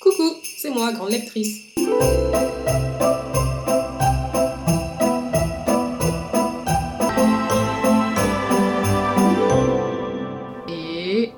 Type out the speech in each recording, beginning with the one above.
Coucou, c'est moi, grande lectrice. Et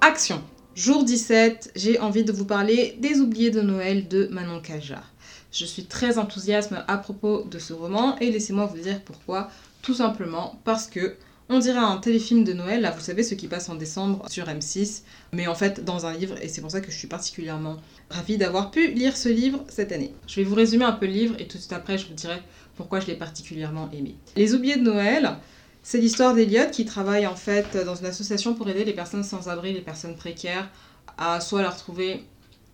action Jour 17, j'ai envie de vous parler des oubliés de Noël de Manon Cajard. Je suis très enthousiaste à propos de ce roman et laissez-moi vous dire pourquoi. Tout simplement parce que on dirait un téléfilm de Noël, là vous savez ce qui passe en décembre sur M6, mais en fait dans un livre et c'est pour ça que je suis particulièrement ravie d'avoir pu lire ce livre cette année. Je vais vous résumer un peu le livre et tout de suite après je vous dirai pourquoi je l'ai particulièrement aimé. Les oubliés de Noël, c'est l'histoire d'Eliott qui travaille en fait dans une association pour aider les personnes sans abri, les personnes précaires, à soit leur trouver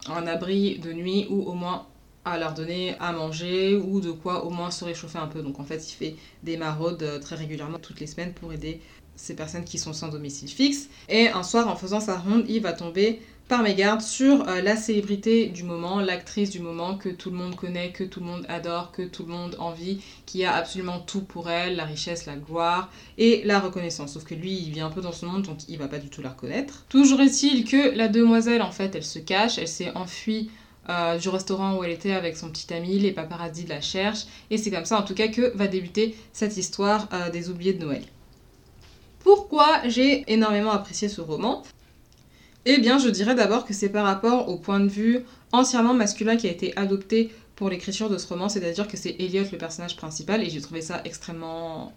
un abri de nuit ou au moins à leur donner à manger ou de quoi au moins se réchauffer un peu. Donc en fait, il fait des maraudes euh, très régulièrement toutes les semaines pour aider ces personnes qui sont sans domicile fixe. Et un soir, en faisant sa ronde, il va tomber par mégarde sur euh, la célébrité du moment, l'actrice du moment que tout le monde connaît, que tout le monde adore, que tout le monde envie, qui a absolument tout pour elle, la richesse, la gloire et la reconnaissance. Sauf que lui, il vit un peu dans ce monde, donc il va pas du tout la reconnaître. Toujours est-il que la demoiselle, en fait, elle se cache, elle s'est enfuie euh, du restaurant où elle était avec son petit ami, les paparazzis la cherchent, et c'est comme ça en tout cas que va débuter cette histoire euh, des oubliés de Noël. Pourquoi j'ai énormément apprécié ce roman? Eh bien, je dirais d'abord que c'est par rapport au point de vue entièrement masculin qui a été adopté pour l'écriture de ce roman, c'est-à-dire que c'est Elliot le personnage principal, et j'ai trouvé ça extrêmement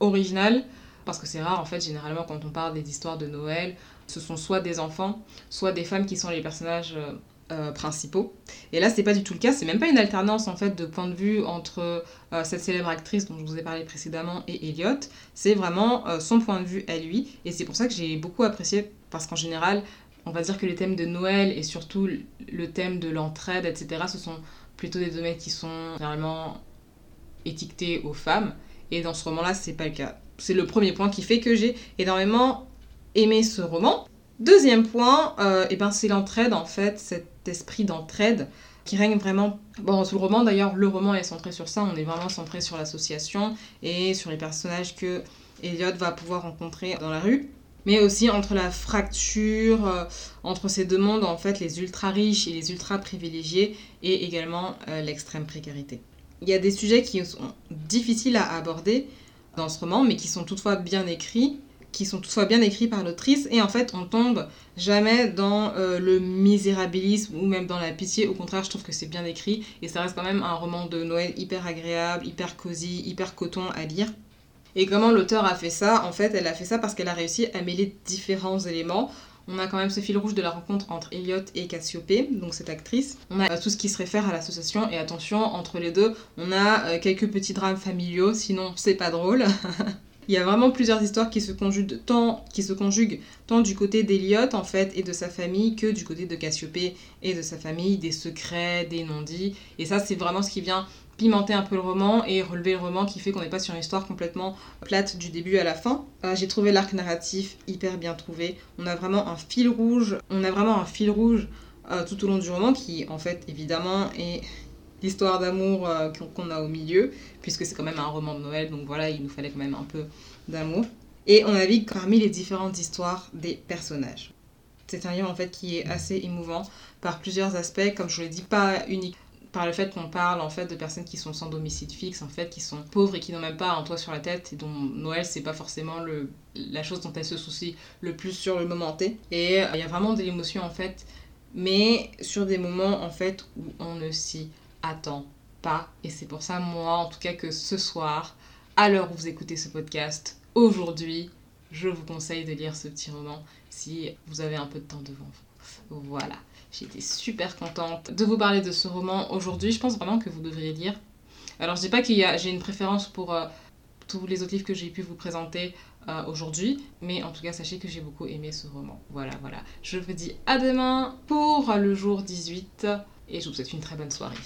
original, parce que c'est rare en fait, généralement quand on parle des histoires de Noël, ce sont soit des enfants, soit des femmes qui sont les personnages euh, euh, principaux. Et là, c'est pas du tout le cas. C'est même pas une alternance en fait de point de vue entre euh, cette célèbre actrice dont je vous ai parlé précédemment et Elliot. C'est vraiment euh, son point de vue à lui. Et c'est pour ça que j'ai beaucoup apprécié parce qu'en général, on va dire que les thèmes de Noël et surtout le thème de l'entraide, etc., ce sont plutôt des domaines qui sont généralement étiquetés aux femmes. Et dans ce roman-là, c'est pas le cas. C'est le premier point qui fait que j'ai énormément aimé ce roman. Deuxième point, euh, et ben c'est l'entraide en fait, cet esprit d'entraide qui règne vraiment. Bon, sous le roman d'ailleurs, le roman est centré sur ça, on est vraiment centré sur l'association et sur les personnages que Elliot va pouvoir rencontrer dans la rue. Mais aussi entre la fracture, euh, entre ces deux mondes, en fait, les ultra riches et les ultra privilégiés, et également euh, l'extrême précarité. Il y a des sujets qui sont difficiles à aborder dans ce roman, mais qui sont toutefois bien écrits qui sont toutefois bien écrits par l'autrice. Et en fait on tombe jamais dans euh, le misérabilisme ou même dans la pitié. Au contraire je trouve que c'est bien écrit. Et ça reste quand même un roman de Noël hyper agréable hyper cosy hyper coton à lire. Et comment l'auteur a fait ça? En fait, elle a fait ça parce qu'elle a réussi à mêler différents éléments. On a quand même ce fil rouge de la rencontre entre Elliot et Cassiopée, donc cette actrice. On a tout ce qui se réfère à l'association. Et attention, entre les deux, on a euh, quelques petits drames familiaux, sinon c'est pas drôle. Il y a vraiment plusieurs histoires qui se conjuguent tant, qui se conjuguent tant du côté d'Eliott en fait et de sa famille que du côté de Cassiopée et de sa famille, des secrets, des non-dits. Et ça, c'est vraiment ce qui vient pimenter un peu le roman et relever le roman qui fait qu'on n'est pas sur une histoire complètement plate du début à la fin. Euh, j'ai trouvé l'arc narratif hyper bien trouvé. On a vraiment un fil rouge. On a vraiment un fil rouge euh, tout au long du roman qui en fait évidemment est l'histoire d'amour euh, qu'on a au milieu, puisque c'est quand même un roman de Noël, donc voilà, il nous fallait quand même un peu d'amour. Et on navigue parmi les différentes histoires des personnages. C'est un livre en fait qui est assez émouvant par plusieurs aspects, comme je vous l'ai dit, pas unique par le fait qu'on parle en fait de personnes qui sont sans domicile fixe, en fait, qui sont pauvres et qui n'ont même pas un toit sur la tête et dont Noël c'est pas forcément le, la chose dont elles se soucient le plus sur le moment T. Et euh, il y a vraiment de l'émotion en fait, mais sur des moments en fait où on ne s'y attend pas. Et c'est pour ça, moi, en tout cas, que ce soir, à l'heure où vous écoutez ce podcast, aujourd'hui, je vous conseille de lire ce petit roman si vous avez un peu de temps devant vous. Voilà, été super contente de vous parler de ce roman aujourd'hui. Je pense vraiment que vous devriez lire. Alors, je dis pas que j'ai une préférence pour euh, tous les autres livres que j'ai pu vous présenter euh, aujourd'hui, mais en tout cas, sachez que j'ai beaucoup aimé ce roman. Voilà, voilà. Je vous dis à demain pour le jour 18 et je vous souhaite une très bonne soirée.